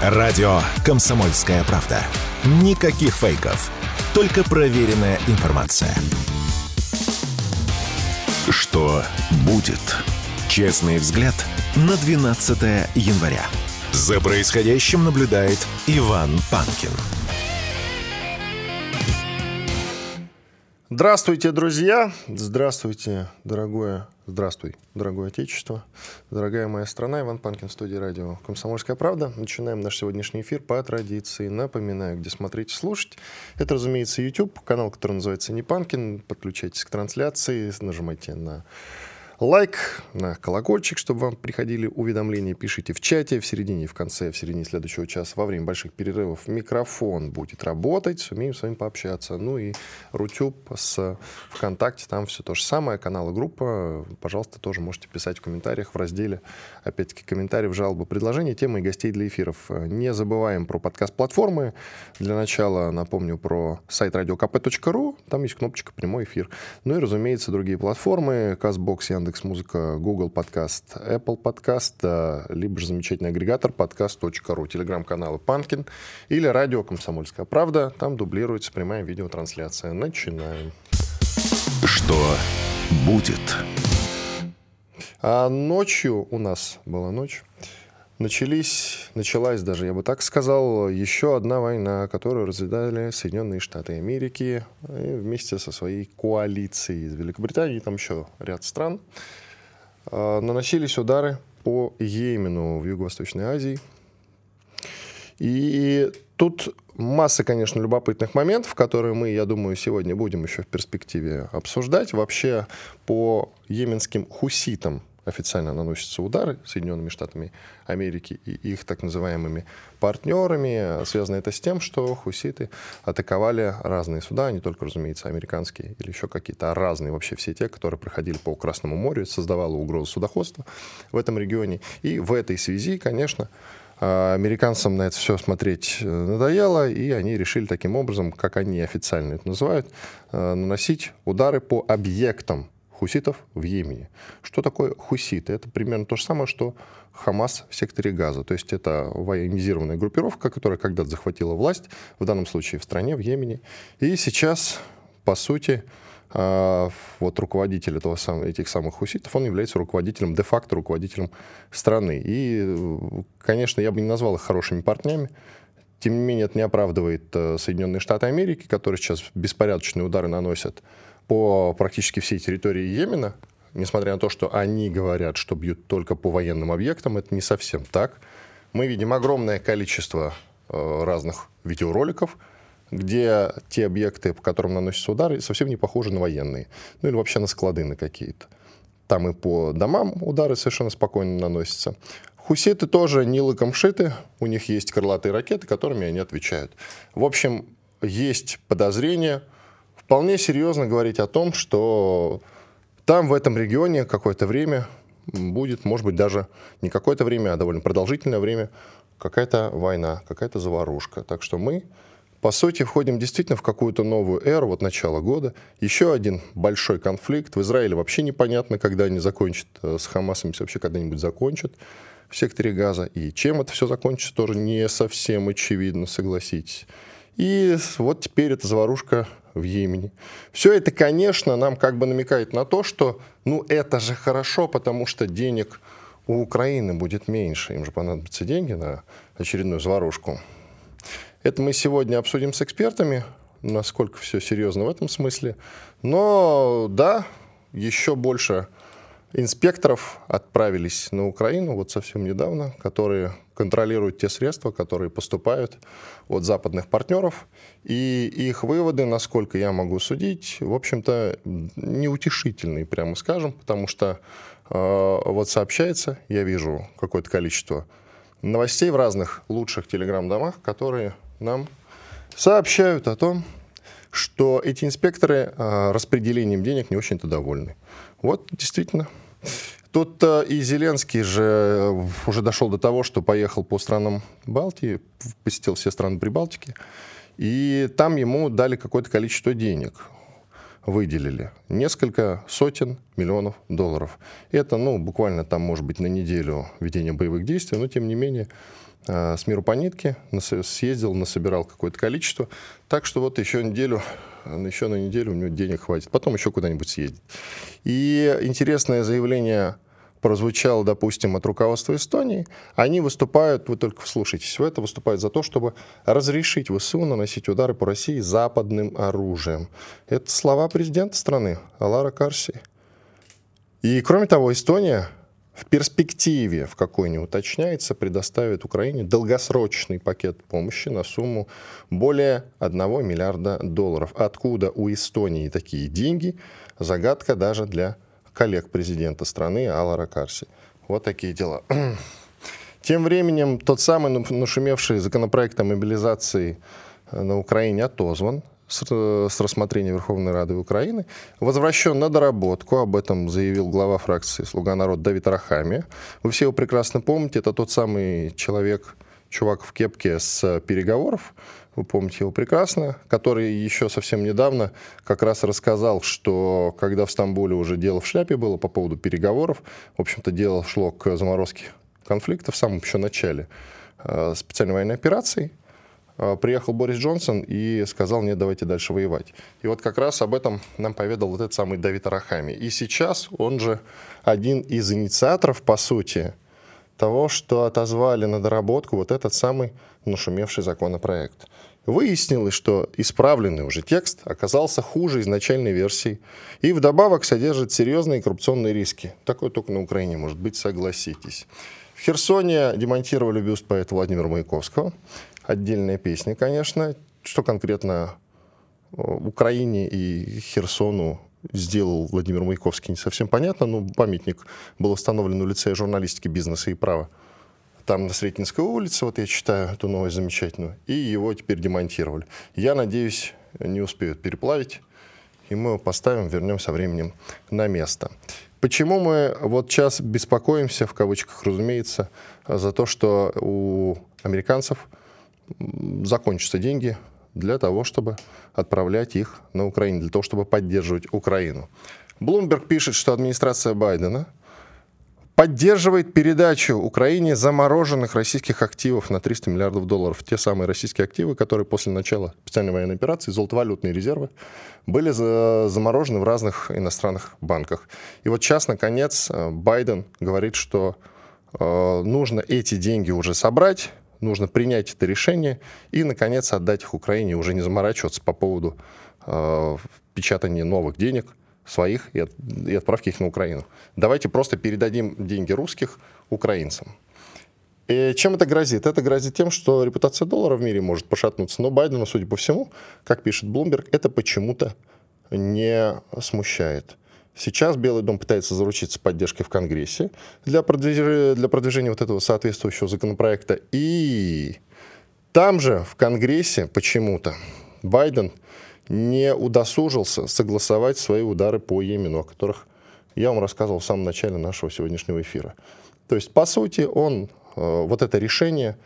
Радио «Комсомольская правда». Никаких фейков. Только проверенная информация. Что будет? Честный взгляд на 12 января. За происходящим наблюдает Иван Панкин. Здравствуйте, друзья! Здравствуйте, дорогое... Здравствуй, дорогое Отечество, дорогая моя страна. Иван Панкин в студии радио «Комсомольская правда». Начинаем наш сегодняшний эфир по традиции. Напоминаю, где смотреть и слушать. Это, разумеется, YouTube, канал, который называется «Не Панкин». Подключайтесь к трансляции, нажимайте на лайк, на колокольчик, чтобы вам приходили уведомления. Пишите в чате, в середине, в конце, в середине следующего часа, во время больших перерывов микрофон будет работать, сумеем с вами пообщаться. Ну и Рутюб с ВКонтакте, там все то же самое, канал и группа. Пожалуйста, тоже можете писать в комментариях в разделе, опять-таки, комментариев, жалобы, предложения, темы и гостей для эфиров. Не забываем про подкаст-платформы. Для начала напомню про сайт radiokp.ru, там есть кнопочка «Прямой эфир». Ну и, разумеется, другие платформы, CastBox, Яндекс Яндекс Музыка, Google Подкаст, Apple Подкаст, либо же замечательный агрегатор подкаст.ру, телеграм-каналы Панкин или радио «Комсомольская правда». Там дублируется прямая видеотрансляция. Начинаем. Что будет? А ночью у нас была ночь. Начались, началась даже, я бы так сказал, еще одна война, которую развязали Соединенные Штаты Америки вместе со своей коалицией из Великобритании, там еще ряд стран. А, наносились удары по Йемену в Юго-Восточной Азии. И тут масса, конечно, любопытных моментов, которые мы, я думаю, сегодня будем еще в перспективе обсуждать. Вообще по йеменским хуситам официально наносятся удары Соединенными Штатами Америки и их так называемыми партнерами. Связано это с тем, что хуситы атаковали разные суда, не только, разумеется, американские или еще какие-то, а разные вообще все те, которые проходили по Красному морю, создавало угрозу судоходства в этом регионе. И в этой связи, конечно, американцам на это все смотреть э, надоело, и они решили таким образом, как они официально это называют, э, наносить удары по объектам хуситов в Йемене. Что такое хуситы? Это примерно то же самое, что Хамас в секторе Газа. То есть это военизированная группировка, которая когда-то захватила власть, в данном случае в стране, в Йемене. И сейчас, по сути, а, вот руководитель этого этих самых хуситов, он является руководителем, де-факто руководителем страны. И, конечно, я бы не назвал их хорошими партнерами, тем не менее, это не оправдывает э, Соединенные Штаты Америки, которые сейчас беспорядочные удары наносят по практически всей территории Йемена, несмотря на то, что они говорят, что бьют только по военным объектам, это не совсем так. Мы видим огромное количество э, разных видеороликов, где те объекты, по которым наносятся удары, совсем не похожи на военные. Ну или вообще на склады на какие-то. Там и по домам удары совершенно спокойно наносятся. Хуситы тоже не лыком у них есть крылатые ракеты, которыми они отвечают. В общем, есть подозрение, вполне серьезно говорить о том, что там, в этом регионе, какое-то время будет, может быть, даже не какое-то время, а довольно продолжительное время, какая-то война, какая-то заварушка. Так что мы, по сути, входим действительно в какую-то новую эру, вот начало года. Еще один большой конфликт. В Израиле вообще непонятно, когда они закончат э, с Хамасом, вообще когда-нибудь закончат в секторе Газа. И чем это все закончится, тоже не совсем очевидно, согласитесь. И вот теперь эта заварушка в Йемене. Все это, конечно, нам как бы намекает на то, что ну это же хорошо, потому что денег у Украины будет меньше. Им же понадобятся деньги на очередную заварушку. Это мы сегодня обсудим с экспертами, насколько все серьезно в этом смысле. Но да, еще больше инспекторов отправились на Украину вот совсем недавно, которые контролируют те средства, которые поступают от западных партнеров. И их выводы, насколько я могу судить, в общем-то, неутешительные, прямо скажем, потому что э, вот сообщается, я вижу какое-то количество новостей в разных лучших телеграм-домах, которые нам сообщают о том, что эти инспекторы э, распределением денег не очень-то довольны. Вот действительно. Тут и Зеленский же э, уже дошел до того, что поехал по странам Балтии, посетил все страны Прибалтики, и там ему дали какое-то количество денег, выделили несколько сотен миллионов долларов. Это, ну, буквально там, может быть, на неделю ведения боевых действий, но тем не менее э, с миру по нитке, съездил, насобирал какое-то количество. Так что вот еще неделю, еще на неделю у него денег хватит. Потом еще куда-нибудь съездит. И интересное заявление прозвучало, допустим, от руководства Эстонии, они выступают, вы только вслушайтесь в это, выступают за то, чтобы разрешить ВСУ наносить удары по России западным оружием. Это слова президента страны Алара Карси. И кроме того, Эстония в перспективе, в какой не уточняется, предоставит Украине долгосрочный пакет помощи на сумму более 1 миллиарда долларов. Откуда у Эстонии такие деньги? Загадка даже для коллег президента страны Алара Карси. Вот такие дела. Тем временем тот самый нашумевший законопроект о мобилизации э, на Украине отозван с, с рассмотрения Верховной Рады Украины, возвращен на доработку, об этом заявил глава фракции «Слуга народа» Давид Рахами. Вы все его прекрасно помните, это тот самый человек, чувак в кепке с переговоров, вы помните его прекрасно, который еще совсем недавно как раз рассказал, что когда в Стамбуле уже дело в шляпе было по поводу переговоров, в общем-то дело шло к заморозке конфликта в самом еще начале э, специальной военной операции, э, приехал Борис Джонсон и сказал, нет, давайте дальше воевать. И вот как раз об этом нам поведал вот этот самый Давид Арахами. И сейчас он же один из инициаторов, по сути, того, что отозвали на доработку вот этот самый нашумевший законопроект. Выяснилось, что исправленный уже текст оказался хуже изначальной версии и вдобавок содержит серьезные коррупционные риски. Такое только на Украине может быть, согласитесь. В Херсоне демонтировали бюст поэта Владимира Маяковского. Отдельная песня, конечно. Что конкретно э, Украине и Херсону сделал Владимир Маяковский, не совсем понятно, но памятник был установлен у лицея журналистики, бизнеса и права. Там на Сретенской улице, вот я читаю эту новость замечательную, и его теперь демонтировали. Я надеюсь, не успеют переплавить, и мы его поставим, вернем со временем на место. Почему мы вот сейчас беспокоимся, в кавычках, разумеется, за то, что у американцев закончатся деньги для того, чтобы отправлять их на Украину, для того, чтобы поддерживать Украину. Блумберг пишет, что администрация Байдена поддерживает передачу Украине замороженных российских активов на 300 миллиардов долларов. Те самые российские активы, которые после начала специальной военной операции, золотовалютные резервы, были заморожены в разных иностранных банках. И вот сейчас, наконец, э, Байден говорит, что э, нужно эти деньги уже собрать, нужно принять это решение и, наконец, отдать их Украине, уже не заморачиваться по поводу э, печатания новых денег своих и, от, и отправки их на Украину. Давайте просто передадим деньги русских украинцам. И чем это грозит? Это грозит тем, что репутация доллара в мире может пошатнуться. Но Байдена, судя по всему, как пишет Блумберг, это почему-то не смущает. Сейчас Белый дом пытается заручиться поддержкой в Конгрессе для продвижения, для продвижения вот этого соответствующего законопроекта. И там же, в Конгрессе, почему-то Байден не удосужился согласовать свои удары по Йемену, о которых я вам рассказывал в самом начале нашего сегодняшнего эфира. То есть, по сути, он э, вот это решение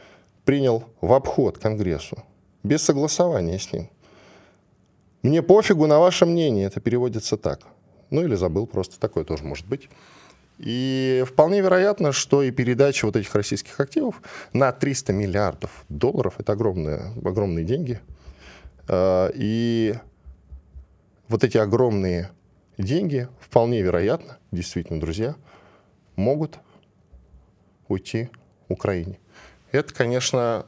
принял в обход Конгрессу, без согласования с ним. Мне пофигу на ваше мнение, это переводится так. Ну или забыл, просто такое тоже может быть. И вполне вероятно, что и передача вот этих российских активов на 300 миллиардов долларов, это огромные, огромные деньги. А, и вот эти огромные деньги, вполне вероятно, действительно, друзья, могут уйти Украине. Это, конечно,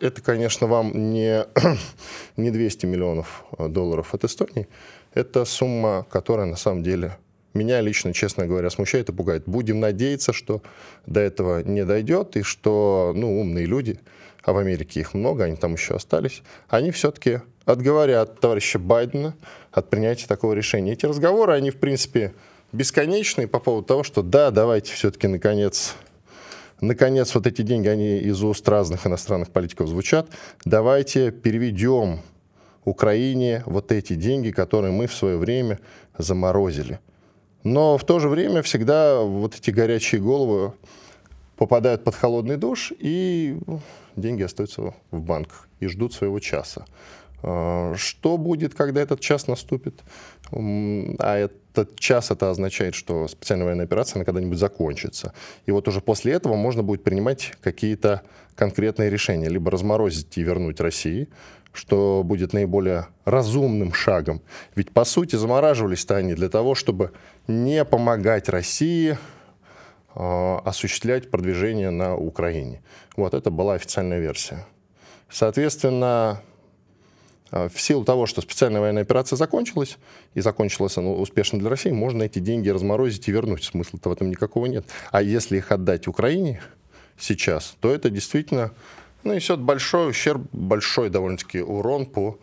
это, конечно, вам не, не 200 миллионов долларов от Эстонии, это сумма, которая на самом деле меня лично, честно говоря, смущает и пугает. Будем надеяться, что до этого не дойдет, и что ну, умные люди, а в Америке их много, они там еще остались, они все-таки отговорят товарища Байдена от принятия такого решения. Эти разговоры, они, в принципе, бесконечные по поводу того, что да, давайте все-таки наконец наконец, вот эти деньги, они из уст разных иностранных политиков звучат. Давайте переведем Украине вот эти деньги, которые мы в свое время заморозили. Но в то же время всегда вот эти горячие головы попадают под холодный душ, и деньги остаются в банках и ждут своего часа. А, что будет, когда этот час наступит? А этот час это означает, что специальная военная операция когда-нибудь закончится. И вот уже после этого можно будет принимать какие-то конкретные решения. Либо разморозить и вернуть России, что будет наиболее разумным шагом. Ведь, по сути, замораживались-то они для того, чтобы не помогать России э, осуществлять продвижение на Украине. Вот это была официальная версия. Соответственно, а, в силу того, что специальная военная операция закончилась, и закончилась она успешно для России, можно эти деньги разморозить и вернуть. Смысла-то в этом никакого нет. А если их отдать Украине сейчас, то это действительно нанесет большой ущерб, большой довольно-таки урон по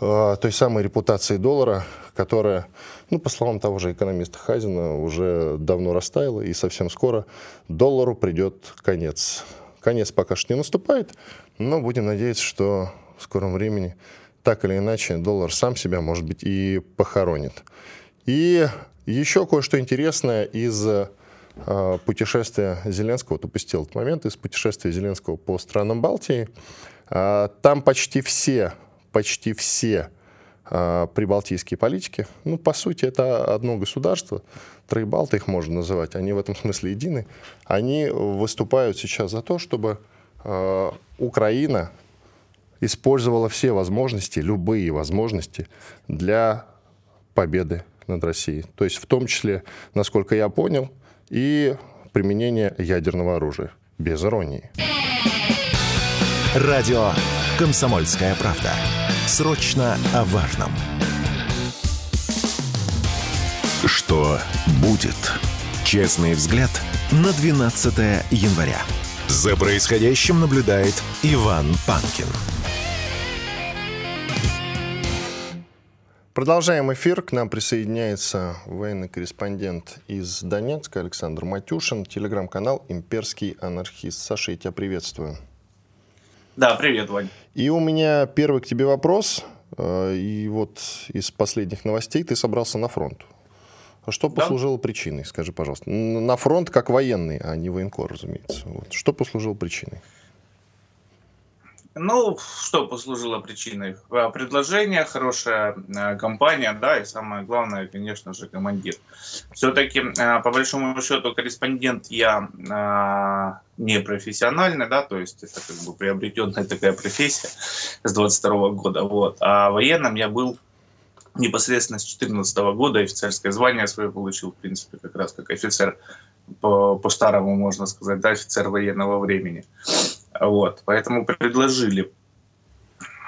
э, той самой репутации доллара, которая, ну, по словам того же экономиста Хазина, уже давно растаяла, и совсем скоро доллару придет конец. Конец пока что не наступает, но будем надеяться, что в скором времени так или иначе доллар сам себя, может быть, и похоронит. И еще кое-что интересное из э, путешествия Зеленского, вот упустил этот момент, из путешествия Зеленского по странам Балтии. Э, там почти все, почти все э, прибалтийские политики, ну, по сути, это одно государство, троебалты их можно называть, они в этом смысле едины, они выступают сейчас за то, чтобы э, Украина использовала все возможности, любые возможности для победы над Россией. То есть в том числе, насколько я понял, и применение ядерного оружия. Без иронии. Радио «Комсомольская правда». Срочно о важном. Что будет? Честный взгляд на 12 января. За происходящим наблюдает Иван Панкин. Продолжаем эфир. К нам присоединяется военный корреспондент из Донецка Александр Матюшин, телеграм-канал «Имперский анархист». Саша, я тебя приветствую. Да, привет, Вань. И у меня первый к тебе вопрос. Э, и вот из последних новостей ты собрался на фронт. А что послужило да? причиной, скажи, пожалуйста? На фронт как военный, а не военкор, разумеется. Вот. Что послужило причиной? Ну, что послужило причиной? А, предложение, хорошая а, компания, да, и самое главное, конечно же, командир. Все-таки, а, по большому счету, корреспондент я не профессиональный, да, то есть это как бы приобретенная такая профессия с 22 года, вот. А военным я был непосредственно с 2014 года, офицерское звание свое получил, в принципе, как раз как офицер по, по старому, можно сказать, да, офицер военного времени. Вот, поэтому предложили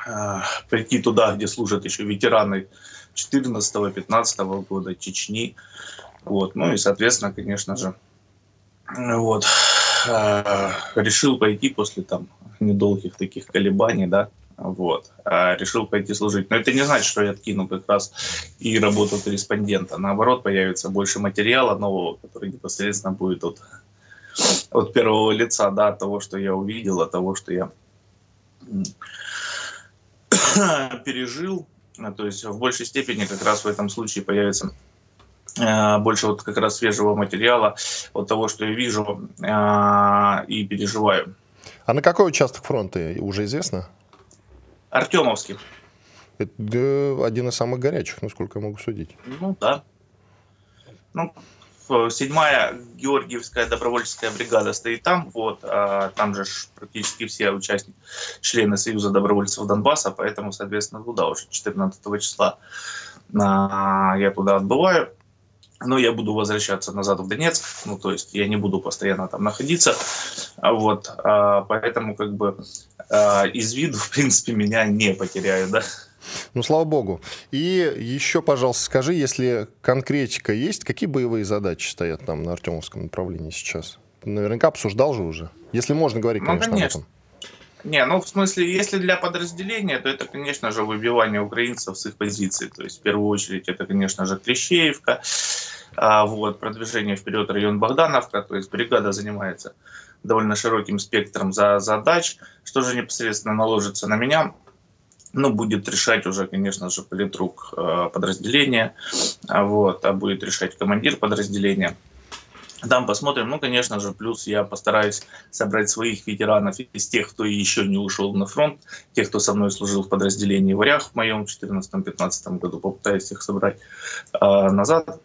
э, прийти туда, где служат еще ветераны 14-15 года Чечни. Вот, ну и, соответственно, конечно же, вот, э, решил пойти после там недолгих таких колебаний, да, вот, э, решил пойти служить. Но это не значит, что я откину как раз и работу корреспондента. Наоборот, появится больше материала нового, который непосредственно будет от от первого лица, да, от того, что я увидел, от того, что я пережил. А, то есть в большей степени как раз в этом случае появится э, больше вот как раз свежего материала от того, что я вижу э, и переживаю. А на какой участок фронта уже известно? Артемовский. Это один из самых горячих, насколько я могу судить. Ну да. Ну, седьмая Георгиевская добровольческая бригада стоит там, вот, а там же практически все участники, члены Союза добровольцев Донбасса, поэтому, соответственно, туда уже 14 числа а, я туда отбываю. Но я буду возвращаться назад в Донецк, ну, то есть я не буду постоянно там находиться, вот, а, поэтому, как бы, а, из виду, в принципе, меня не потеряют, да. Ну, слава богу. И еще, пожалуйста, скажи, если конкретика есть, какие боевые задачи стоят там на Артемовском направлении сейчас? Наверняка обсуждал же уже. Если можно говорить, ну, конечно, конечно. об этом. Не, ну в смысле, если для подразделения, то это, конечно же, выбивание украинцев с их позиций. То есть в первую очередь это, конечно же, Клещеевка, а, вот, продвижение вперед район Богдановка, то есть бригада занимается довольно широким спектром за задач. Что же непосредственно наложится на меня? Ну, будет решать уже, конечно же, политрук э, подразделения, а вот, а будет решать командир подразделения. Там посмотрим. Ну, конечно же, плюс я постараюсь собрать своих ветеранов из тех, кто еще не ушел на фронт, тех, кто со мной служил в подразделении «Варях» в моем 14-15 году. Попытаюсь их собрать э, назад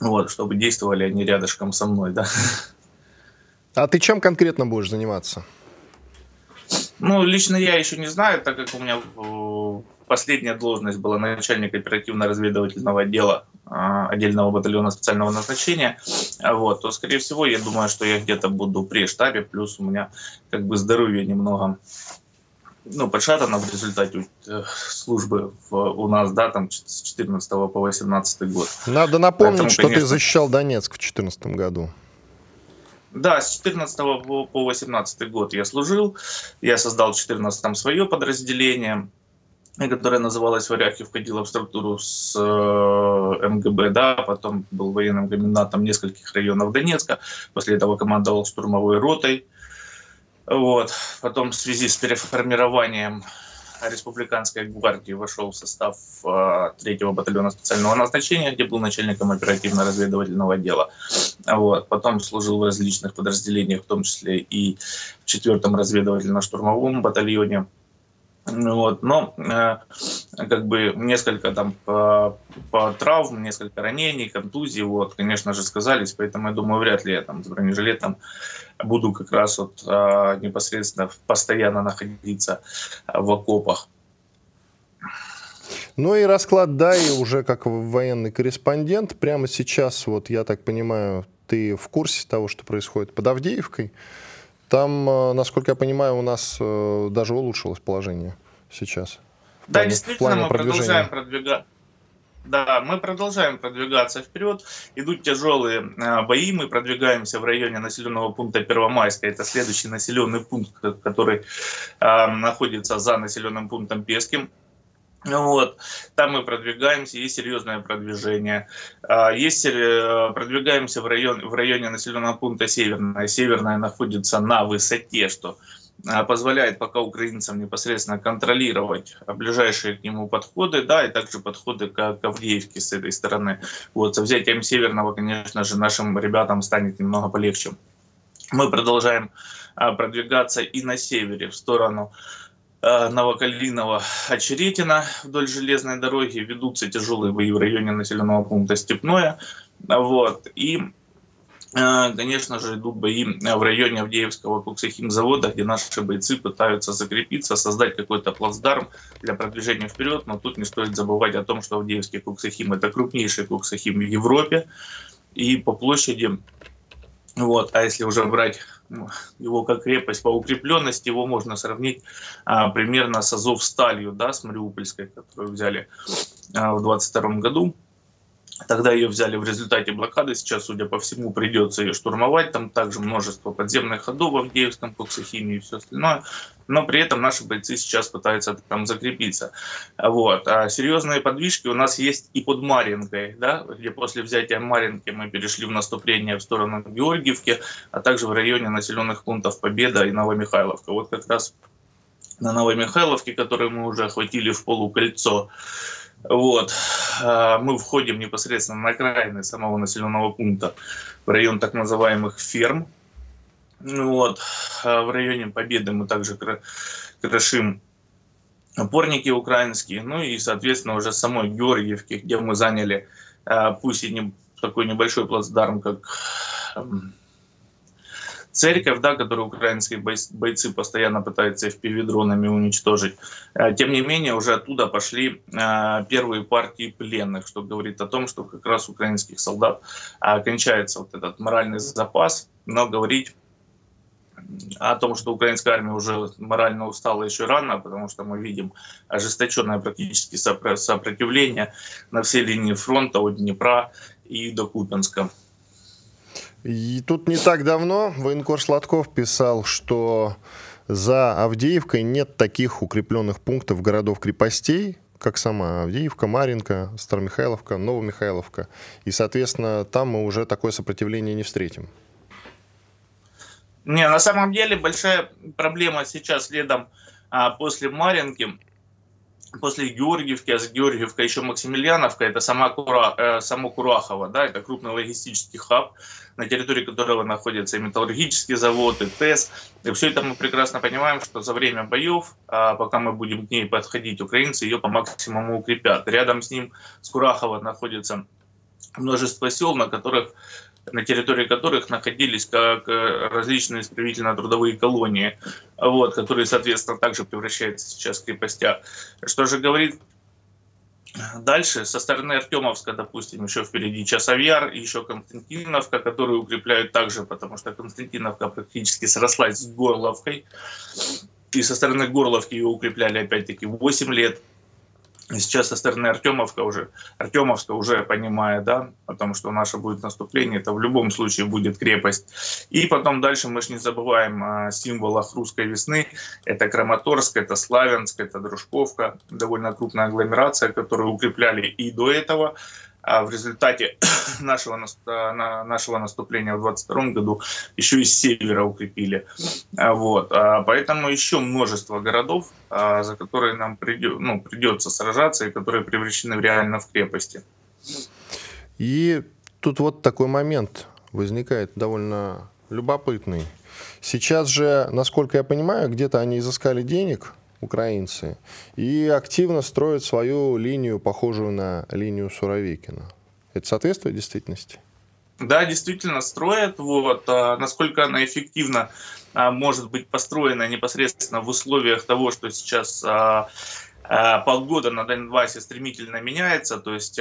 вот, чтобы действовали они рядышком со мной, да. А ты чем конкретно будешь заниматься? Ну, лично я еще не знаю, так как у меня э, последняя должность была начальник оперативно-разведывательного отдела а, отдельного батальона специального назначения, вот, то, скорее всего, я думаю, что я где-то буду при штабе, плюс у меня как бы здоровье немного ну, подшатано в результате э, службы в, у нас, да, там с 14 по 18 год. Надо напомнить, Поэтому, что конечно... ты защищал Донецк в 2014 году. Да, с 14 по 18 год я служил. Я создал в 14 свое подразделение, которое называлось «Варяги», входило в структуру с э, МГБ, да, потом был военным комендантом нескольких районов Донецка, после этого командовал штурмовой ротой. Вот. Потом в связи с переформированием республиканской гвардии вошел в состав э, третьего батальона специального назначения, где был начальником оперативно-разведывательного отдела. Вот. Потом служил в различных подразделениях, в том числе и в четвертом разведывательно-штурмовом батальоне. Вот, но э, как бы несколько там по, по травм, несколько ранений, контузий, вот, конечно же, сказались, поэтому я думаю, вряд ли я там с бронежилетом буду как раз вот э, непосредственно постоянно находиться в окопах. Ну и расклад дай уже как военный корреспондент. Прямо сейчас, вот я так понимаю, ты в курсе того, что происходит под Авдеевкой. Там, э, насколько я понимаю, у нас э, даже улучшилось положение сейчас. Да, плане, действительно, мы продолжаем продвигаться. Да, мы продолжаем продвигаться вперед. Идут тяжелые э, бои. Мы продвигаемся в районе населенного пункта Первомайска. Это следующий населенный пункт, который э, находится за населенным пунктом Песким. Вот. Там мы продвигаемся, есть серьезное продвижение. А, есть, э, продвигаемся в, район, в районе населенного пункта Северная. Северная находится на высоте, что а, позволяет пока украинцам непосредственно контролировать ближайшие к нему подходы, да, и также подходы к, к Авдеевке с этой стороны. Вот, со взятием Северного, конечно же, нашим ребятам станет немного полегче. Мы продолжаем а, продвигаться и на севере, в сторону Новокалинова, Очеретина вдоль железной дороги. Ведутся тяжелые бои в районе населенного пункта Степное. Вот. И, э, конечно же, идут бои в районе Авдеевского коксохимзавода, где наши бойцы пытаются закрепиться, создать какой-то плацдарм для продвижения вперед. Но тут не стоит забывать о том, что Авдеевский коксохим – это крупнейший коксохим в Европе. И по площади вот. А если уже брать ну, его как крепость по укрепленности, его можно сравнить а, примерно с Азовсталью, да, с Мариупольской, которую взяли а, в 22 году. Тогда ее взяли в результате блокады. Сейчас, судя по всему, придется ее штурмовать. Там также множество подземных ходов в Авдеевском, коксохимии и все остальное. Но при этом наши бойцы сейчас пытаются там закрепиться. Вот. А серьезные подвижки у нас есть и под Маринкой, да, где после взятия Маринки мы перешли в наступление в сторону Георгиевки, а также в районе населенных пунктов Победа и Новомихайловка. Вот как раз на Новомихайловке, которую мы уже охватили в полукольцо, вот. А, мы входим непосредственно на окраины самого населенного пункта, в район так называемых ферм. Вот. А в районе Победы мы также крошим опорники украинские, ну и, соответственно, уже самой Георгиевки, где мы заняли, а, пусть и не такой небольшой плацдарм, как церковь, да, которую украинские бойцы постоянно пытаются FPV-дронами уничтожить. А, тем не менее, уже оттуда пошли а, первые партии пленных, что говорит о том, что как раз украинских солдат а, кончается вот этот моральный запас, но говорить о том, что украинская армия уже морально устала еще рано, потому что мы видим ожесточенное практически сопротивление на всей линии фронта от Днепра и до Купенска. И тут не так давно военкор Сладков писал, что за Авдеевкой нет таких укрепленных пунктов городов-крепостей, как сама Авдеевка, Маринка, Старомихайловка, Новомихайловка. И, соответственно, там мы уже такое сопротивление не встретим. Не, на самом деле большая проблема сейчас следом а, после Маринки после Георгиевки, а за Георгиевкой еще Максимiliaновка, это сама Кура, э, само Курахово, да, это крупный логистический хаб, на территории которого находится и металлургический завод, и ТЭС. И все это мы прекрасно понимаем, что за время боев, а пока мы будем к ней подходить, украинцы ее по максимуму укрепят. Рядом с ним, с Курахово, находится множество сел, на которых на территории которых находились как э, различные исправительно-трудовые колонии, вот, которые, соответственно, также превращаются сейчас в крепостях. Что же говорит Дальше со стороны Артемовска, допустим, еще впереди Часовьяр, еще Константиновка, которые укрепляют также, потому что Константиновка практически срослась с Горловкой. И со стороны Горловки ее укрепляли опять-таки 8 лет. Сейчас со стороны Артемовка уже, Артемовска уже понимая, да, потому что наше будет наступление, это в любом случае будет крепость. И потом дальше мы же не забываем о символах русской весны. Это Краматорск, это Славянск, это Дружковка, довольно крупная агломерация, которую укрепляли и до этого. А в результате нашего, нашего наступления в 2022 году еще и с севера укрепили. А, вот. А, поэтому еще множество городов, за которые нам придет, ну, придется сражаться и которые превращены реально в крепости. И тут вот такой момент возникает довольно любопытный. Сейчас же, насколько я понимаю, где-то они изыскали денег – украинцы, и активно строят свою линию, похожую на линию Суровикина. Это соответствует действительности? Да, действительно строят. Вот. А насколько она эффективно а, может быть построена непосредственно в условиях того, что сейчас а, погода на Донбассе стремительно меняется, то есть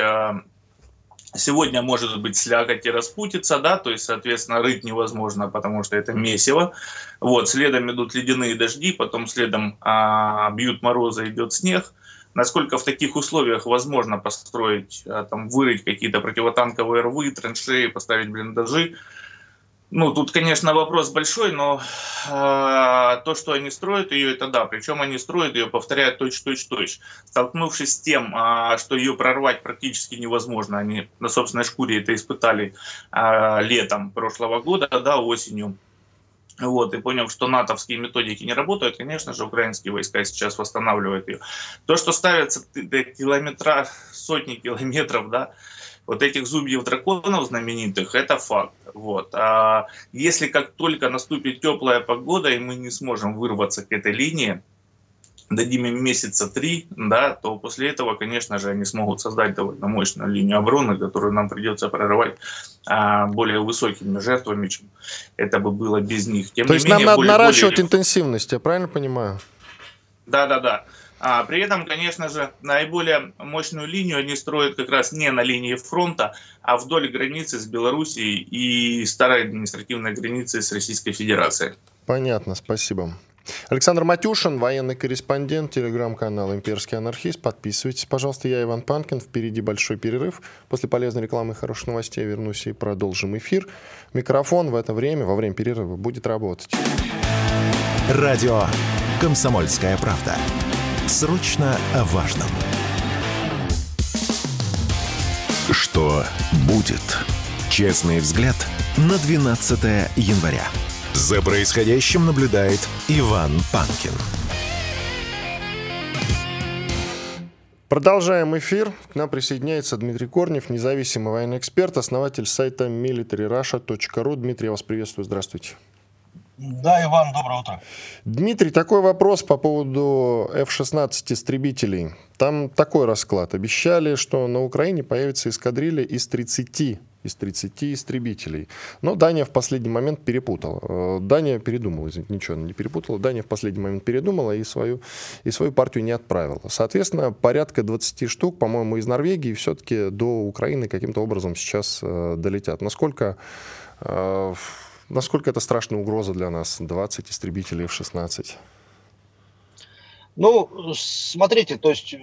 Сегодня может быть слякоть и распутиться, да, то есть, соответственно, рыть невозможно, потому что это месиво. Вот, следом идут ледяные дожди, потом следом а, бьют морозы, идет снег. Насколько в таких условиях возможно построить, а, там, вырыть какие-то противотанковые рвы, траншеи, поставить блиндажи, ну, тут, конечно, вопрос большой, но э, то, что они строят ее, это да. Причем они строят ее, повторяют точь-точь-точь. Столкнувшись с тем, э, что ее прорвать практически невозможно, они на собственной шкуре это испытали э, летом прошлого года, да, осенью. Вот, и понял, что натовские методики не работают, конечно же, украинские войска сейчас восстанавливают ее. То, что ставятся километра, сотни километров, да, вот этих зубьев драконов знаменитых, это факт. Вот. А если как только наступит теплая погода, и мы не сможем вырваться к этой линии, дадим им месяца три, да, то после этого, конечно же, они смогут создать довольно мощную линию обороны, которую нам придется прорывать а, более высокими жертвами, чем это бы было без них. Тем то есть менее, нам надо более, наращивать более... интенсивность, я правильно понимаю? Да, да, да. А при этом, конечно же, наиболее мощную линию они строят как раз не на линии фронта, а вдоль границы с Белоруссией и старой административной границы с Российской Федерацией. Понятно, спасибо. Александр Матюшин, военный корреспондент, телеграм-канал «Имперский анархист». Подписывайтесь, пожалуйста. Я Иван Панкин. Впереди большой перерыв. После полезной рекламы и хороших новостей я вернусь и продолжим эфир. Микрофон в это время, во время перерыва, будет работать. Радио «Комсомольская правда». Срочно о важном. Что будет? Честный взгляд на 12 января. За происходящим наблюдает Иван Панкин. Продолжаем эфир. К нам присоединяется Дмитрий Корнев, независимый военный эксперт, основатель сайта militaryrussia.ru. Дмитрий, я вас приветствую. Здравствуйте. Да, Иван, доброе утро. Дмитрий, такой вопрос по поводу F-16 истребителей. Там такой расклад. Обещали, что на Украине появится эскадрилья из 30 из 30 истребителей. Но Дания в последний момент перепутала. Э, Дания передумала, извините, ничего не перепутала. Дания в последний момент передумала и свою, и свою партию не отправила. Соответственно, порядка 20 штук, по-моему, из Норвегии все-таки до Украины каким-то образом сейчас э, долетят. Насколько э, Насколько это страшная угроза для нас? 20 истребителей в 16 Ну, смотрите, то есть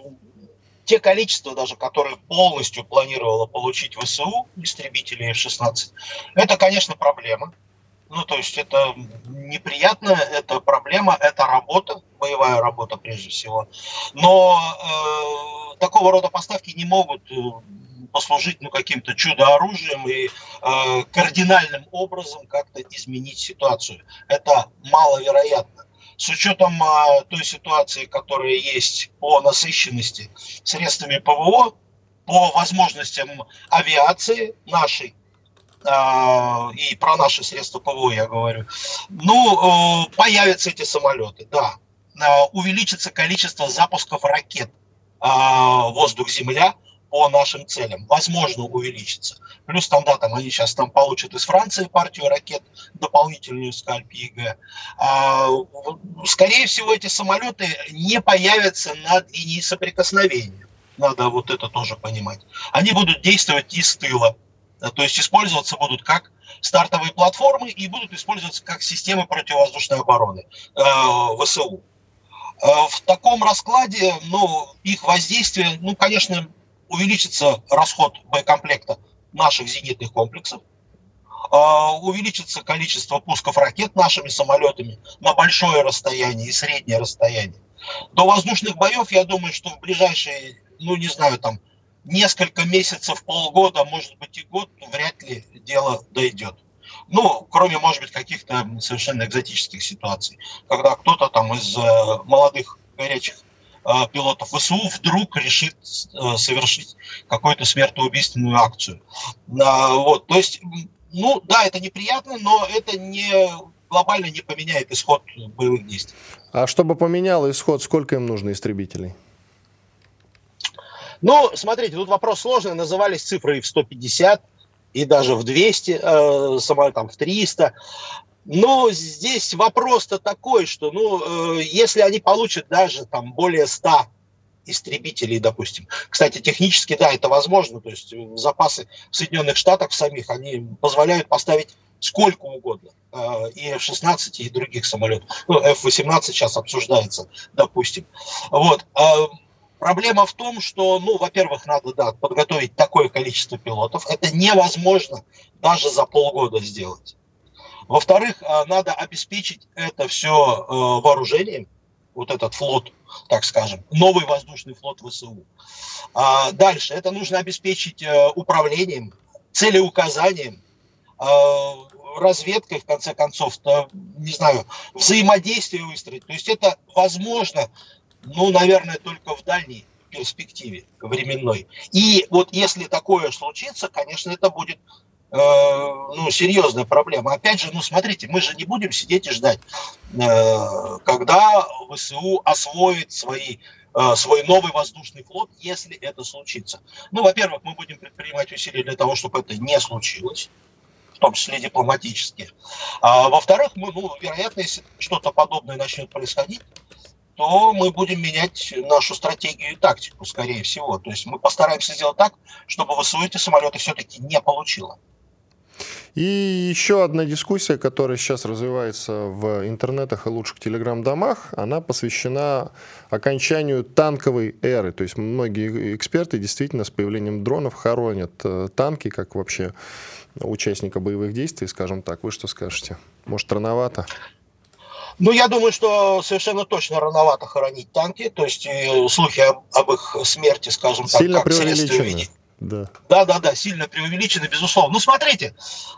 те количества даже, которые полностью планировало получить ВСУ, истребители F-16, это, конечно, проблема. Ну, то есть это неприятно, это проблема, это работа, боевая работа прежде всего. Но э, такого рода поставки не могут э, послужить ну, каким-то чудо-оружием и э, кардинальным образом как-то изменить ситуацию. Это маловероятно. С учетом э, той ситуации, которая есть по насыщенности средствами ПВО, по возможностям авиации нашей, э, и про наши средства ПВО я говорю, ну, э, появятся эти самолеты, да. Э, увеличится количество запусков ракет воздух-земля, по нашим целям. Возможно, увеличится. Плюс там, да, там они сейчас там получат из Франции партию ракет, дополнительную SCALP-EG. А, скорее всего, эти самолеты не появятся над линией соприкосновения. Надо вот это тоже понимать. Они будут действовать из тыла. То есть использоваться будут как стартовые платформы и будут использоваться как системы противовоздушной обороны э, ВСУ. Э, в таком раскладе, ну, их воздействие, ну, конечно, увеличится расход боекомплекта наших зенитных комплексов, э, увеличится количество пусков ракет нашими самолетами на большое расстояние и среднее расстояние. До воздушных боев, я думаю, что в ближайшие, ну, не знаю, там, несколько месяцев, полгода, может быть и год, вряд ли дело дойдет. Ну, кроме, может быть, каких-то совершенно экзотических ситуаций, когда кто-то там из э, молодых горячих пилотов ВСУ вдруг решит э, совершить какую-то смертоубийственную акцию. Вот, то есть, ну, да, это неприятно, но это не глобально не поменяет исход боевых действий. А чтобы поменяло исход, сколько им нужно истребителей? Ну, смотрите, тут вопрос сложный. Назывались цифры в 150 и даже в 200, э, самолет, там, в 300. Но здесь вопрос-то такой, что, ну, э, если они получат даже там более 100 истребителей, допустим. Кстати, технически, да, это возможно. То есть запасы в Соединенных Штатах самих, они позволяют поставить сколько угодно. Э, и F-16, и других самолетов. Ну, F-18 сейчас обсуждается, допустим. Вот. Э, Проблема в том, что, ну, во-первых, надо да, подготовить такое количество пилотов. Это невозможно даже за полгода сделать. Во-вторых, э, надо обеспечить это все э, вооружением, вот этот флот, так скажем, новый воздушный флот ВСУ. А дальше, это нужно обеспечить э, управлением, целеуказанием, разведкой, в конце концов, то, не знаю, взаимодействие выстроить. То есть это возможно ну, наверное, только в дальней перспективе временной. И вот если такое случится, конечно, это будет ну, серьезная проблема. Опять же, ну, смотрите, мы же не будем сидеть и ждать, э, когда ВСУ освоит свои э, свой новый воздушный флот, если это случится. Ну, во-первых, мы будем предпринимать усилия для того, чтобы это не случилось в том числе дипломатические. А, во-вторых, мы, ну, вероятно, если что-то подобное начнет происходить, то мы будем менять нашу стратегию и тактику, скорее всего. То есть мы постараемся сделать так, чтобы ВСУ эти самолеты все-таки не получило. И еще одна дискуссия, которая сейчас развивается в интернетах и лучших телеграм-домах, она посвящена окончанию танковой эры. То есть многие эксперты действительно с появлением дронов хоронят э, танки, как вообще участника боевых действий, скажем так. Вы что скажете? Может, рановато? Ну, я думаю, что совершенно точно рановато хоронить танки, то есть э, слухи об, об их смерти, скажем так, Сильно как преувеличены. Да. да, да, сильно преувеличены, безусловно. Ну, смотрите,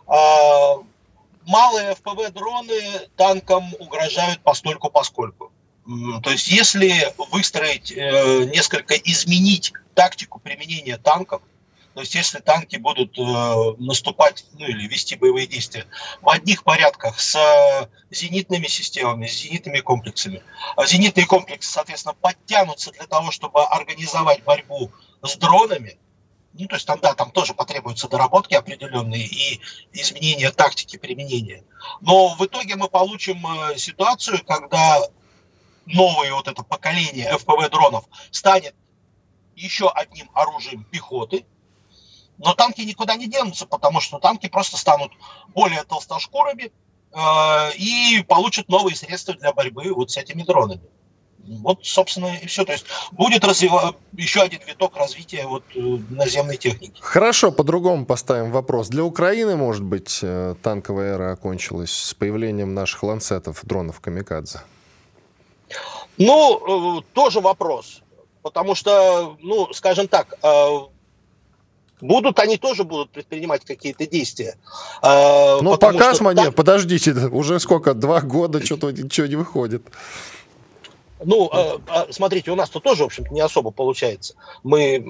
э, малые ФПВ-дроны танкам угрожают постольку поскольку. То есть, если выстроить, э, несколько изменить тактику применения танков, то есть если танки будут э, наступать ну, или вести боевые действия в одних порядках с зенитными системами, с зенитными комплексами, а зенитные комплексы, соответственно, подтянутся для того, чтобы организовать борьбу с дронами, ну, то есть там, да, там тоже потребуются доработки определенные и изменения тактики применения. Но в итоге мы получим э, ситуацию, когда новое вот это поколение FPV-дронов станет еще одним оружием пехоты, но танки никуда не денутся, потому что танки просто станут более толстошкурыми э, и получат новые средства для борьбы вот с этими дронами. Вот, собственно, и все. То есть будет развива... еще один виток развития вот, э, наземной техники. Хорошо, по-другому поставим вопрос. Для Украины, может быть, э, танковая эра окончилась с появлением наших ланцетов, дронов «Камикадзе»? Ну, э, тоже вопрос. Потому что, ну, скажем так, будут, они тоже будут предпринимать какие-то действия. Ну, пока, что, нет, подождите, уже сколько, два года, что-то ничего не выходит. Ну, а, а, смотрите, у нас-то тоже, в общем-то, не особо получается. Мы,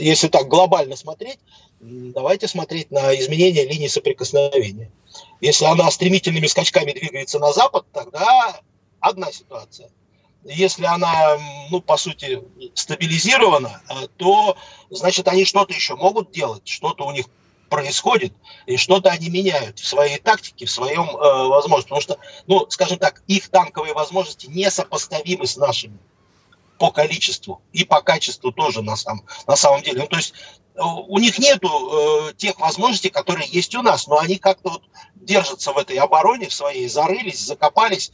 если так глобально смотреть, давайте смотреть на изменение линии соприкосновения. Если она стремительными скачками двигается на запад, тогда одна ситуация. если она, ну, по сути, стабилизирована, э, то, значит, они что-то еще могут делать, что-то у них происходит, и что-то они меняют в своей тактике, в своем э, возможности. Потому что, ну, скажем так, их танковые возможности несопоставимы с нашими по количеству и по качеству тоже на, самом на самом деле. Ну, то есть э, у них нету э, тех возможностей, которые есть у нас, но они как-то вот держатся в этой обороне в своей, зарылись, закопались.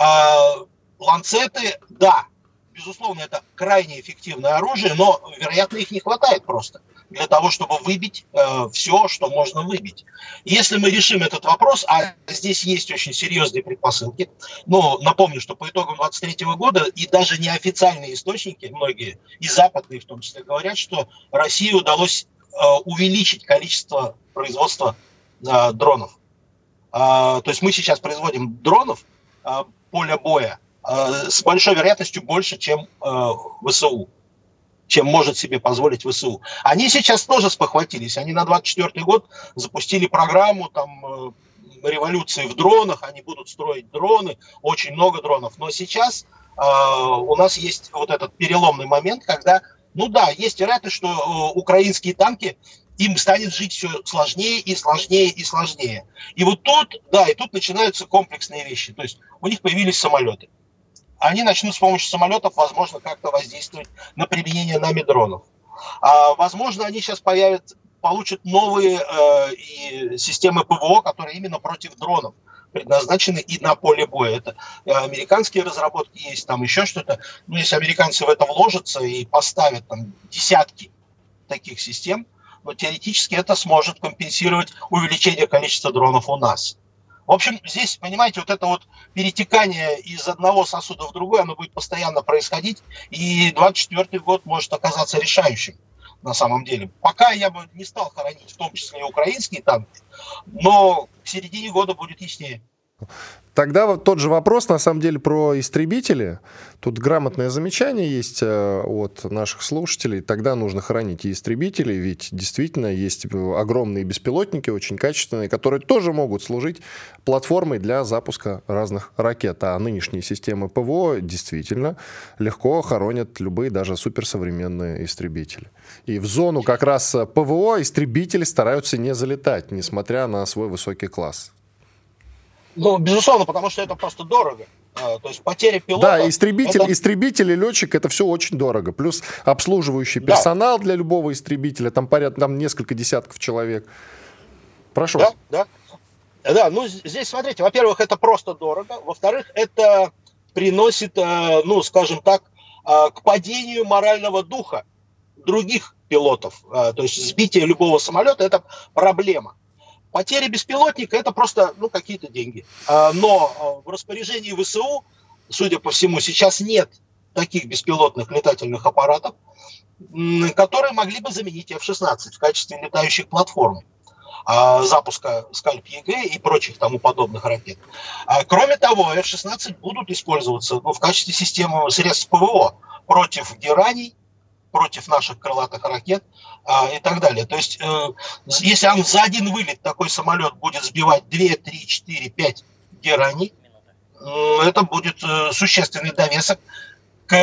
Э, ланцеты, да, безусловно, это крайне эффективное оружие, но, вероятно, их не хватает просто для того, чтобы выбить э, все, что можно выбить. Если мы решим этот вопрос, а здесь есть очень серьезные предпосылки, ну, напомню, что по итогам 2023 года и даже неофициальные источники, многие, и западные в том числе, говорят, что России удалось э, увеличить количество производства э, дронов. Э, то есть мы сейчас производим дронов э, поля боя э, с большой вероятностью больше, чем э, ВСУ чем может себе позволить ВСУ. Они сейчас тоже спохватились. Они на 24 год запустили программу там э, революции в дронах, они будут строить дроны, очень много дронов. Но сейчас э, у нас есть вот этот переломный момент, когда, ну да, есть вероятность, что э, украинские танки им станет жить все сложнее и сложнее и сложнее. И вот тут, да, и тут начинаются комплексные вещи. То есть у них появились самолеты они начнут с помощью самолетов, возможно, как-то воздействовать на применение нами дронов. А, возможно, они сейчас появят, получат новые э, и системы ПВО, которые именно против дронов предназначены и на поле боя. Это э, американские разработки есть, там еще что-то. Ну, если американцы в это вложатся и поставят там десятки таких систем, но теоретически это сможет компенсировать увеличение количества дронов у нас. В общем, здесь, понимаете, вот это вот перетекание из одного сосуда в другой, оно будет постоянно происходить, и 24 год может оказаться решающим на самом деле. Пока я бы не стал хоронить, в том числе и украинские танки, но к середине года будет яснее. Тогда вот тот же вопрос, на самом деле, про истребители. Тут грамотное замечание есть э, от наших слушателей. Тогда нужно хранить и истребители, ведь действительно есть огромные беспилотники, очень качественные, которые тоже могут служить платформой для запуска разных ракет. А нынешние системы ПВО действительно легко хоронят любые даже суперсовременные истребители. И в зону как раз ПВО истребители стараются не залетать, несмотря на свой высокий класс. Ну, безусловно, потому что это просто дорого. А, то есть потеря пилота... Да, истребитель, это... истребитель и летчик это все очень дорого. Плюс обслуживающий персонал да. для любого истребителя, там порядка там несколько десятков человек. Прошу да, вас. Да, да. Ну, здесь, смотрите, во-первых, это просто дорого. Во-вторых, это приносит, э, ну, скажем так, э, к падению морального духа других пилотов. Э, то есть сбитие любого самолета – это проблема. Потеря беспилотника – это просто ну, какие-то деньги. А, но а, в распоряжении ВСУ, судя по всему, сейчас нет таких беспилотных летательных аппаратов, которые могли бы заменить F-16 в качестве летающих платформ а, запуска SCALP-EG и прочих тому подобных ракет. Кроме того, F-16 будут использоваться ну, в качестве системы средств ПВО против гераний, против наших крылатых ракет а, и так далее. То есть, э, если он за один вылет такой самолет будет сбивать 2, 3, 4, 5 гераний, э, это будет э, существенный довесок к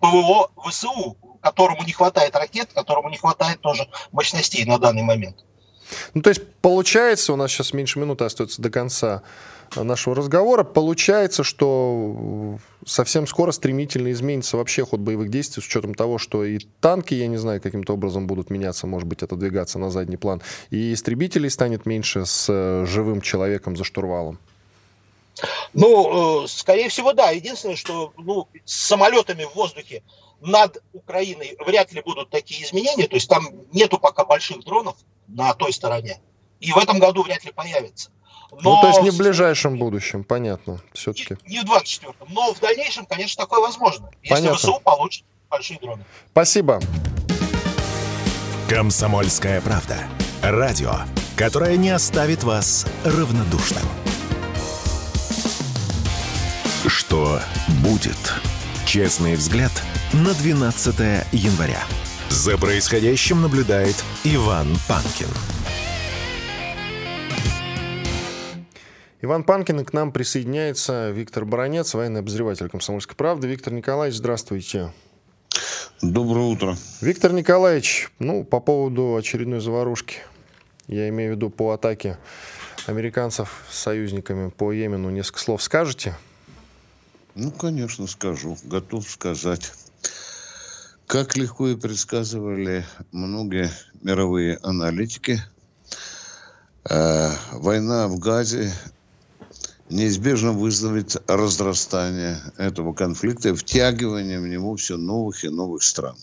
ПВО ВСУ, которому не хватает ракет, которому не хватает тоже мощностей на данный момент. Ну, то есть, получается, у нас сейчас меньше минуты остается до конца нашего разговора. Получается, что совсем скоро стремительно изменится вообще ход боевых действий с учетом того, что и танки, я не знаю, каким-то образом будут меняться, может быть, отодвигаться на задний план, и истребителей станет меньше с э, живым человеком за штурвалом. Ну, э, скорее всего, да. Единственное, что ну, с самолетами в воздухе над Украиной вряд ли будут такие изменения. То есть там нету пока больших дронов на той стороне. И в этом году вряд ли появится. Но... Ну, то есть не в ближайшем будущем, понятно, все-таки. Не, не в 24-м, но в дальнейшем, конечно, такое возможно, если понятно. ВСУ получит большие дроны. Спасибо. Комсомольская правда. Радио, которое не оставит вас равнодушным. Что будет? Честный взгляд на 12 января. За происходящим наблюдает Иван Панкин. Иван Панкин, и к нам присоединяется Виктор Баранец, военный обозреватель «Комсомольской правды». Виктор Николаевич, здравствуйте. Доброе утро. Виктор Николаевич, ну, по поводу очередной заварушки, я имею в виду по атаке американцев с союзниками по Йемену, несколько слов скажете? Ну, конечно, скажу. Готов сказать. Как легко и предсказывали многие мировые аналитики, э, война в Газе неизбежно вызовет разрастание этого конфликта, втягивание в него все новых и новых стран.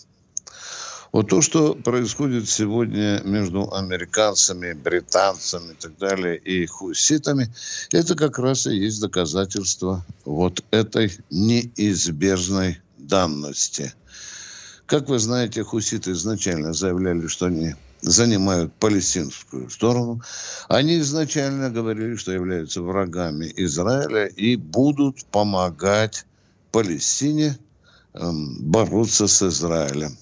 Вот то, что происходит сегодня между американцами, британцами и так далее, и хуситами, это как раз и есть доказательство вот этой неизбежной данности. Как вы знаете, хуситы изначально заявляли, что они занимают палестинскую сторону. Они изначально говорили, что являются врагами Израиля и будут помогать Палестине эм, бороться с Израилем.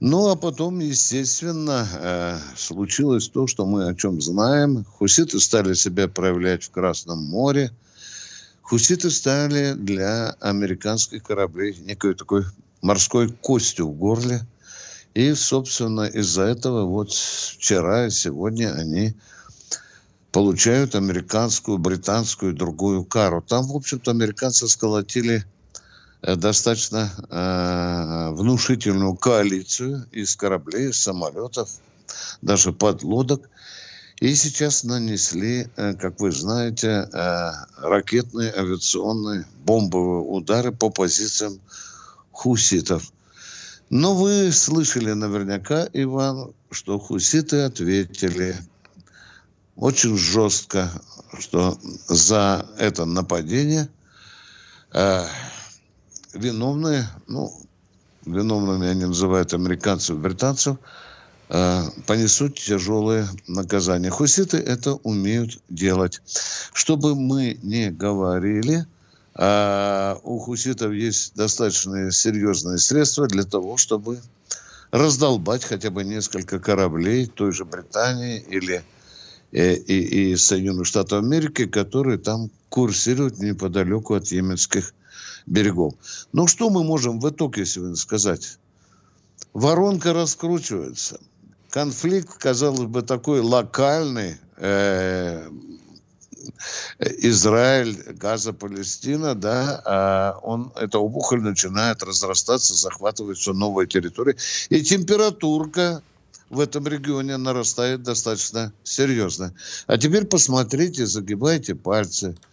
Ну, а потом, естественно, э, случилось то, что мы о чем знаем. Хуситы стали себя проявлять в Красном море. Хуситы стали для американских кораблей некой такой морской костью в горле. И, собственно, из-за этого вот вчера и сегодня они получают американскую, британскую другую кару. Там, в общем-то, американцы сколотили достаточно э, внушительную коалицию из кораблей, самолетов, даже подлодок. И сейчас нанесли, э, как вы знаете, э, ракетные, авиационные, бомбовые удары по позициям хуситов. Но вы слышали наверняка, Иван, что хуситы ответили очень жестко, что за это нападение э, виновные, ну, виновными они называют американцев и британцев, э, понесут тяжелые наказания. Хуситы это умеют делать. Чтобы мы не говорили, э, у хуситов есть достаточно серьезные средства для того, чтобы раздолбать хотя бы несколько кораблей той же Британии или э, и, и Соединенных Штатов Америки, которые там курсируют неподалеку от йеменских берегов. Ну, что мы можем в итоге сегодня сказать? Воронка раскручивается. Конфликт, казалось бы, такой локальный. Э, Израиль, Газа, Палестина, да, а он, эта опухоль начинает разрастаться, захватывать все новые территории. И температурка в этом регионе нарастает достаточно серьезно. А теперь посмотрите, загибайте пальцы –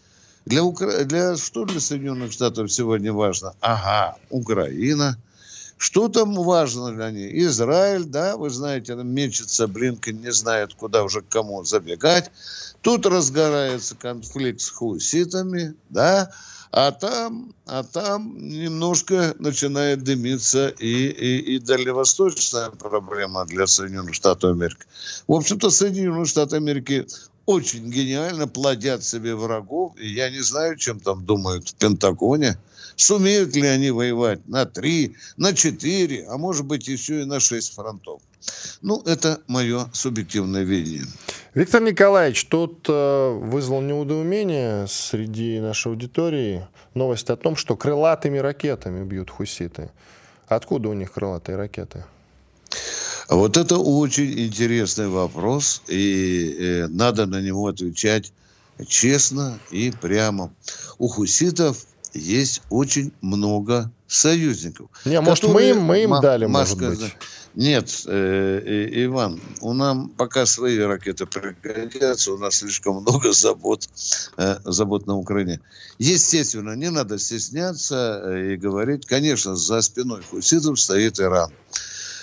для, Укра... для что для Соединенных Штатов сегодня важно? Ага, Украина. Что там важно для них? Израиль, да, вы знаете, мечется, Блинкен не знает, куда уже к кому забегать. Тут разгорается конфликт с хуситами, да, а там, а там немножко начинает дымиться и, и, и дальневосточная проблема для Соединенных Штатов Америки. В общем-то, Соединенные Штаты Америки очень гениально плодят себе врагов. И я не знаю, чем там думают в Пентагоне. Сумеют ли они воевать на три, на четыре, а может быть еще и на шесть фронтов. Ну, это мое субъективное видение. Виктор Николаевич, тут э, вызвал неудоумение среди нашей аудитории новость о том, что крылатыми ракетами бьют хуситы. Откуда у них крылатые ракеты? Вот это очень интересный вопрос, и э, надо на него отвечать честно и прямо. У хуситов есть очень много союзников. Не, может, мы им, мы им дали, может быть. Нет, э, э, Иван, у нас пока свои ракеты пригодятся, у нас слишком много забот, э, забот на Украине. Естественно, не надо стесняться э, и говорить, конечно, за спиной хуситов стоит Иран.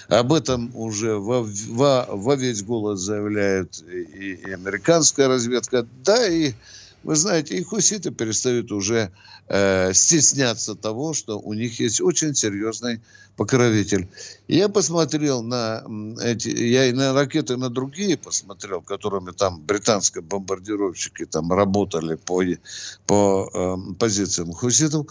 Об этом уже во, во, во весь голос заявляет и, и американская разведка. Да, и вы знаете, и хуситы перестают уже э, стесняться того, что у них есть очень серьезный покровитель. Я посмотрел на эти, я и на ракеты, на другие посмотрел, которыми там британские бомбардировщики там работали по, по э, позициям хуситов.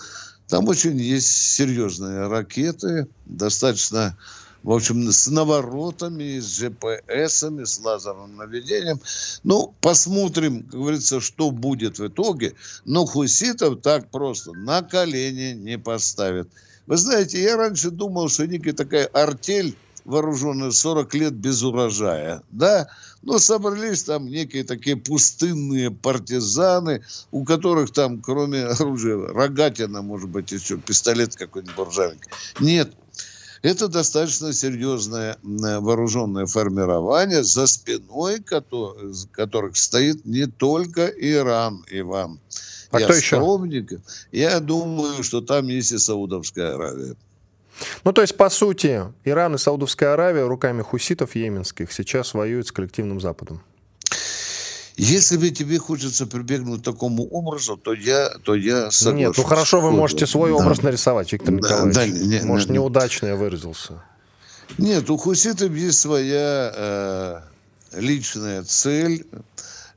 Там очень есть серьезные ракеты, достаточно в общем, с наворотами, с ЖПСами, с лазерным наведением. Ну, посмотрим, как говорится, что будет в итоге. Но хуситов так просто на колени не поставят. Вы знаете, я раньше думал, что некая такая артель вооруженная 40 лет без урожая, да, но собрались там некие такие пустынные партизаны, у которых там, кроме оружия, рогатина, может быть, еще пистолет какой-нибудь буржавик. Нет, это достаточно серьезное вооруженное формирование, за спиной которых стоит не только Иран, Иван. А я кто еще? Я думаю, что там есть и Саудовская Аравия. Ну, то есть, по сути, Иран и Саудовская Аравия руками хуситов йеменских сейчас воюют с коллективным Западом. Если бы тебе хочется прибегнуть к такому образу, то я, то я соглашусь. Нет, ну хорошо, вы можете свой да. образ нарисовать, Виктор да, Николаевич. Да, не, Может, не, неудачно я выразился. Нет, у хуситов есть своя э, личная цель.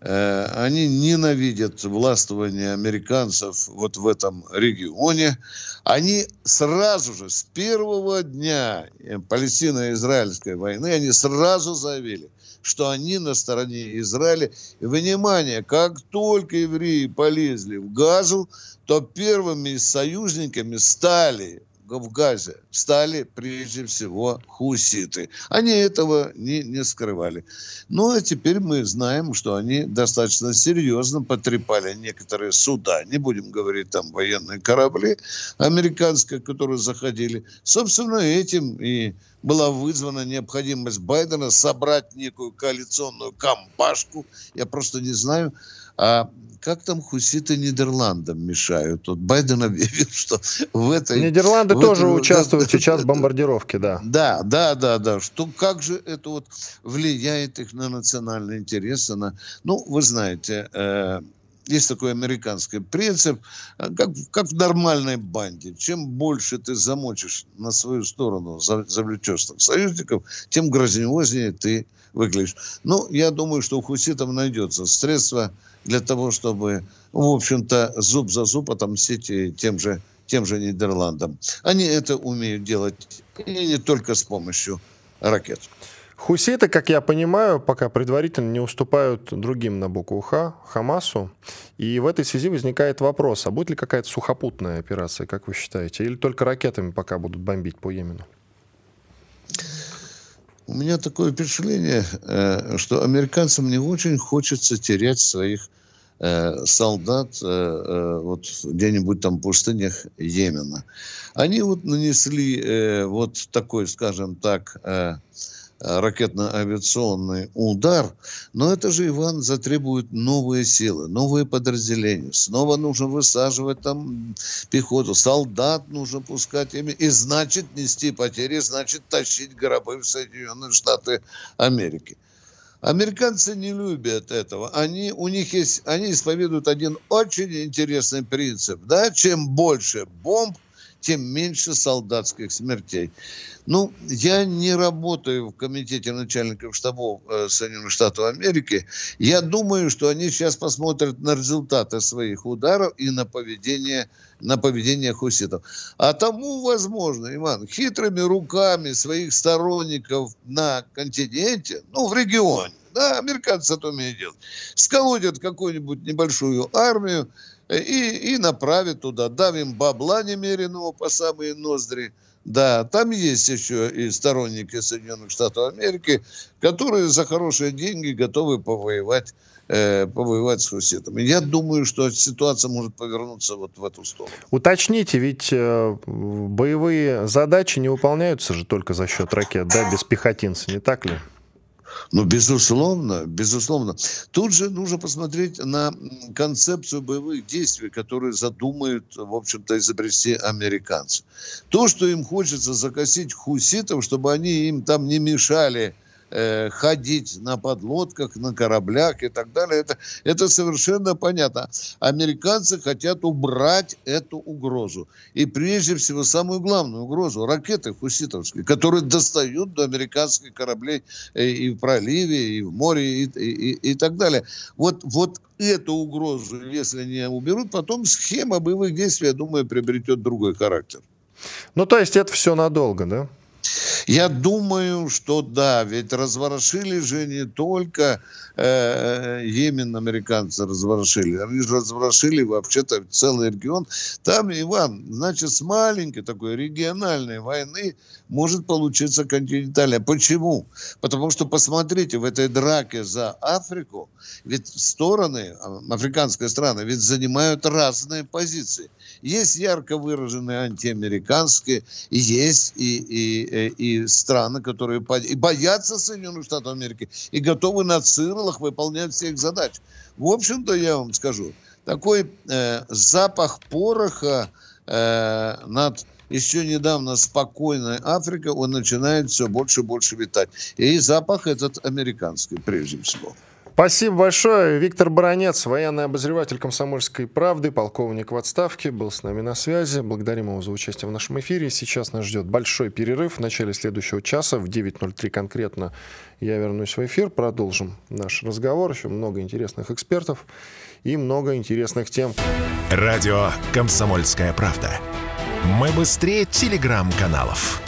Э, они ненавидят властвование американцев вот в этом регионе. Они сразу же, с первого дня Палестино-Израильской войны, они сразу заявили, что они на стороне Израиля. И, внимание, как только евреи полезли в Газу, то первыми союзниками стали в Газе стали прежде всего хуситы. Они этого не, не скрывали. Ну, а теперь мы знаем, что они достаточно серьезно потрепали некоторые суда. Не будем говорить там военные корабли американские, которые заходили. Собственно, этим и была вызвана необходимость Байдена собрать некую коалиционную компашку. Я просто не знаю, а как там хуситы Нидерландам мешают? Вот Байден объявил, что в этой... Нидерланды в тоже этой, участвуют да, сейчас в бомбардировке, да. Да, да, да, да. Что, как же это вот влияет их на национальные интересы? На... Ну, вы знаете, э, есть такой американский принцип, э, как, как в нормальной банде. Чем больше ты замочишь на свою сторону, завлечешь союзников, тем грозневознее ты выглядишь. Ну, я думаю, что у хуситов найдется средства для того, чтобы, в общем-то, зуб за зуб отомстить тем же, тем же Нидерландам. Они это умеют делать и не только с помощью ракет. Хуситы, как я понимаю, пока предварительно не уступают другим на букву Х, Хамасу. И в этой связи возникает вопрос, а будет ли какая-то сухопутная операция, как вы считаете? Или только ракетами пока будут бомбить по Йемену? У меня такое впечатление, э, что американцам не очень хочется терять своих э, солдат э, вот где-нибудь там в пустынях Йемена. Они вот нанесли вот такой, скажем так, ракетно-авиационный удар, но это же, Иван, затребует новые силы, новые подразделения. Снова нужно высаживать там пехоту, солдат нужно пускать ими, и значит нести потери, значит тащить гробы в Соединенные Штаты Америки. Американцы не любят этого. Они, у них есть, они исповедуют один очень интересный принцип. Да? Чем больше бомб, тем меньше солдатских смертей. Ну, я не работаю в комитете начальников штабов э, Соединенных Штатов Америки. Я думаю, что они сейчас посмотрят на результаты своих ударов и на поведение, на поведение хуситов. А тому, возможно, Иван, хитрыми руками своих сторонников на континенте, ну, в регионе, да, американцы это умеют делать, сколотят какую-нибудь небольшую армию, и, и направит туда. Дам им бабла немеренного по самые ноздри. Да, там есть еще и сторонники Соединенных Штатов Америки, которые за хорошие деньги готовы повоевать, э, повоевать с хуситами. Я думаю, что ситуация может повернуться вот в эту сторону. Уточните, ведь э, боевые задачи не выполняются же только за счет ракет, да, без пехотинца, не так ли? Ну, безусловно, безусловно. Тут же нужно посмотреть на концепцию боевых действий, которые задумают, в общем-то, изобрести американцы. То, что им хочется закосить хуситов, чтобы они им там не мешали э, ходить на подлодках, на кораблях и так далее. Это, это совершенно понятно. Американцы хотят убрать эту угрозу. И прежде всего самую главную угрозу – ракеты хуситовские, которые достают до американских кораблей э, и в проливе, и в море, и, и, и, так далее. Вот, вот эту угрозу, если не уберут, потом схема боевых действий, я думаю, приобретет другой характер. Ну, то есть это все надолго, да? Я думаю, что да, ведь разворошили же не только э, Йемен американцы разворошили, они же разворошили вообще-то целый регион. Там, Иван, значит, с маленькой такой региональной войны может получиться континентальная. Почему? Потому что, посмотрите, в этой драке за Африку, ведь стороны, а, африканские страны, ведь занимают разные позиции. Есть ярко выраженные антиамериканские, есть и, и, и страны, которые и боятся Соединенных Штатов Америки, и готовы на цирлах выполнять все их задачи. В общем-то, я вам скажу, такой э, запах пороха э, над еще недавно спокойной Африкой, он начинает все больше и больше витать. И запах этот американский, прежде всего. Спасибо большое. Виктор Баранец, военный обозреватель «Комсомольской правды», полковник в отставке, был с нами на связи. Благодарим его за участие в нашем эфире. Сейчас нас ждет большой перерыв. В начале следующего часа в 9.03 конкретно я вернусь в эфир. Продолжим наш разговор. Еще много интересных экспертов и много интересных тем. Радио «Комсомольская правда». Мы быстрее телеграм-каналов.